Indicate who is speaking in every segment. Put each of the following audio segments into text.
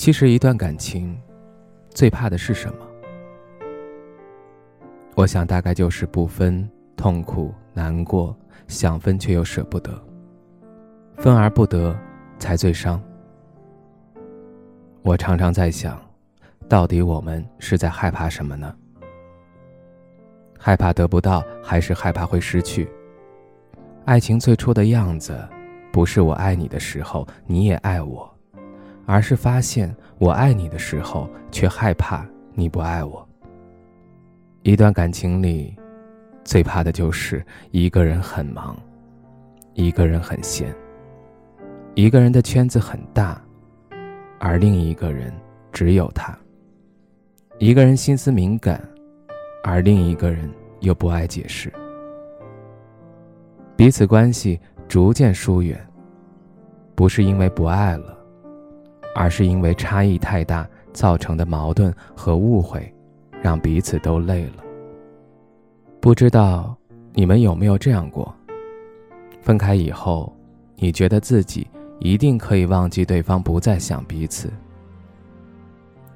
Speaker 1: 其实，一段感情最怕的是什么？我想，大概就是不分、痛苦、难过，想分却又舍不得，分而不得才最伤。我常常在想，到底我们是在害怕什么呢？害怕得不到，还是害怕会失去？爱情最初的样子，不是我爱你的时候，你也爱我。而是发现我爱你的时候，却害怕你不爱我。一段感情里，最怕的就是一个人很忙，一个人很闲。一个人的圈子很大，而另一个人只有他。一个人心思敏感，而另一个人又不爱解释。彼此关系逐渐疏远，不是因为不爱了。而是因为差异太大造成的矛盾和误会，让彼此都累了。不知道你们有没有这样过？分开以后，你觉得自己一定可以忘记对方，不再想彼此。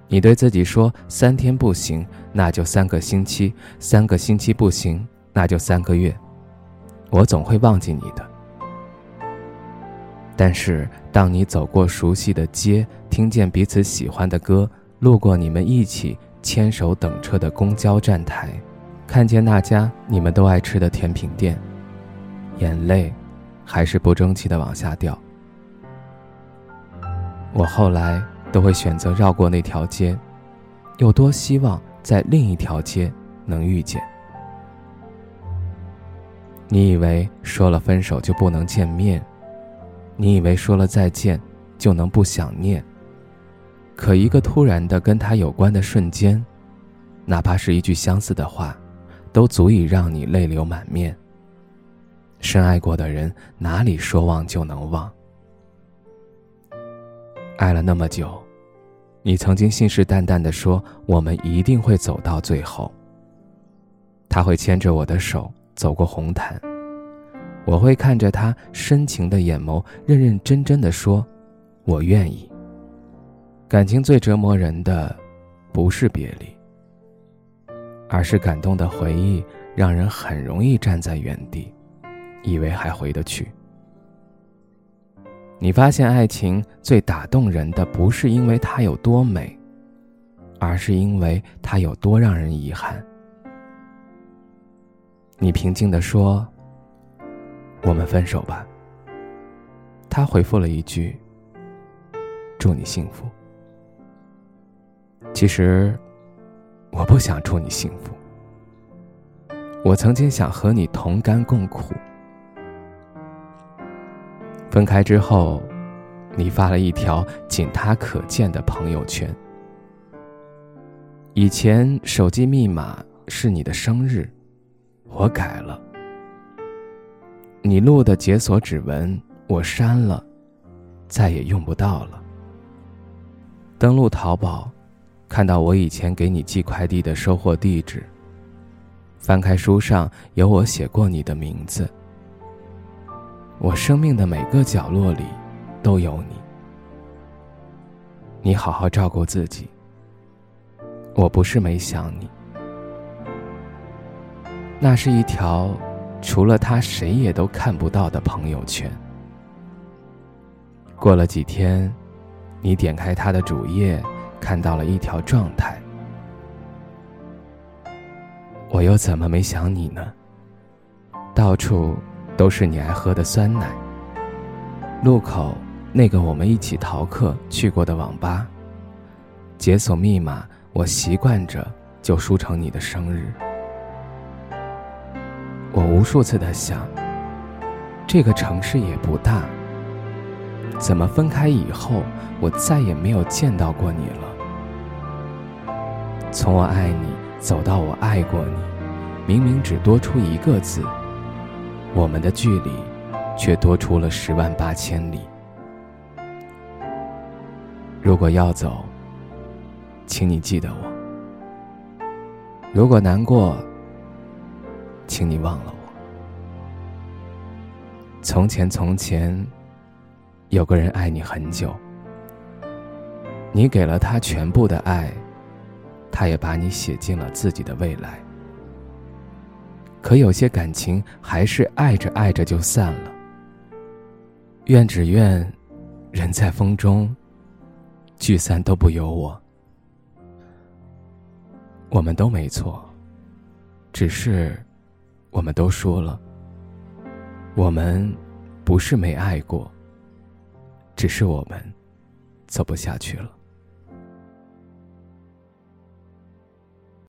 Speaker 1: 你对自己说：三天不行，那就三个星期；三个星期不行，那就三个月。我总会忘记你的。但是，当你走过熟悉的街，听见彼此喜欢的歌，路过你们一起牵手等车的公交站台，看见那家你们都爱吃的甜品店，眼泪还是不争气的往下掉。我后来都会选择绕过那条街，有多希望在另一条街能遇见。你以为说了分手就不能见面？你以为说了再见就能不想念？可一个突然的跟他有关的瞬间，哪怕是一句相似的话，都足以让你泪流满面。深爱过的人哪里说忘就能忘？爱了那么久，你曾经信誓旦旦的说我们一定会走到最后。他会牵着我的手走过红毯。我会看着他深情的眼眸，认认真真的说：“我愿意。”感情最折磨人的，不是别离，而是感动的回忆，让人很容易站在原地，以为还回得去。你发现，爱情最打动人的，不是因为它有多美，而是因为它有多让人遗憾。你平静的说。我们分手吧。他回复了一句：“祝你幸福。”其实，我不想祝你幸福。我曾经想和你同甘共苦。分开之后，你发了一条仅他可见的朋友圈。以前手机密码是你的生日，我改了。你录的解锁指纹我删了，再也用不到了。登录淘宝，看到我以前给你寄快递的收货地址。翻开书上有我写过你的名字。我生命的每个角落里都有你。你好好照顾自己。我不是没想你，那是一条。除了他，谁也都看不到的朋友圈。过了几天，你点开他的主页，看到了一条状态。我又怎么没想你呢？到处都是你爱喝的酸奶。路口那个我们一起逃课去过的网吧。解锁密码，我习惯着就输成你的生日。我无数次的想，这个城市也不大。怎么分开以后，我再也没有见到过你了？从我爱你走到我爱过你，明明只多出一个字，我们的距离却多出了十万八千里。如果要走，请你记得我；如果难过，请你忘了我。从前，从前。有个人爱你很久，你给了他全部的爱，他也把你写进了自己的未来。可有些感情还是爱着爱着就散了。愿只愿，人在风中，聚散都不由我。我们都没错，只是我们都说了，我们不是没爱过。只是我们走不下去了。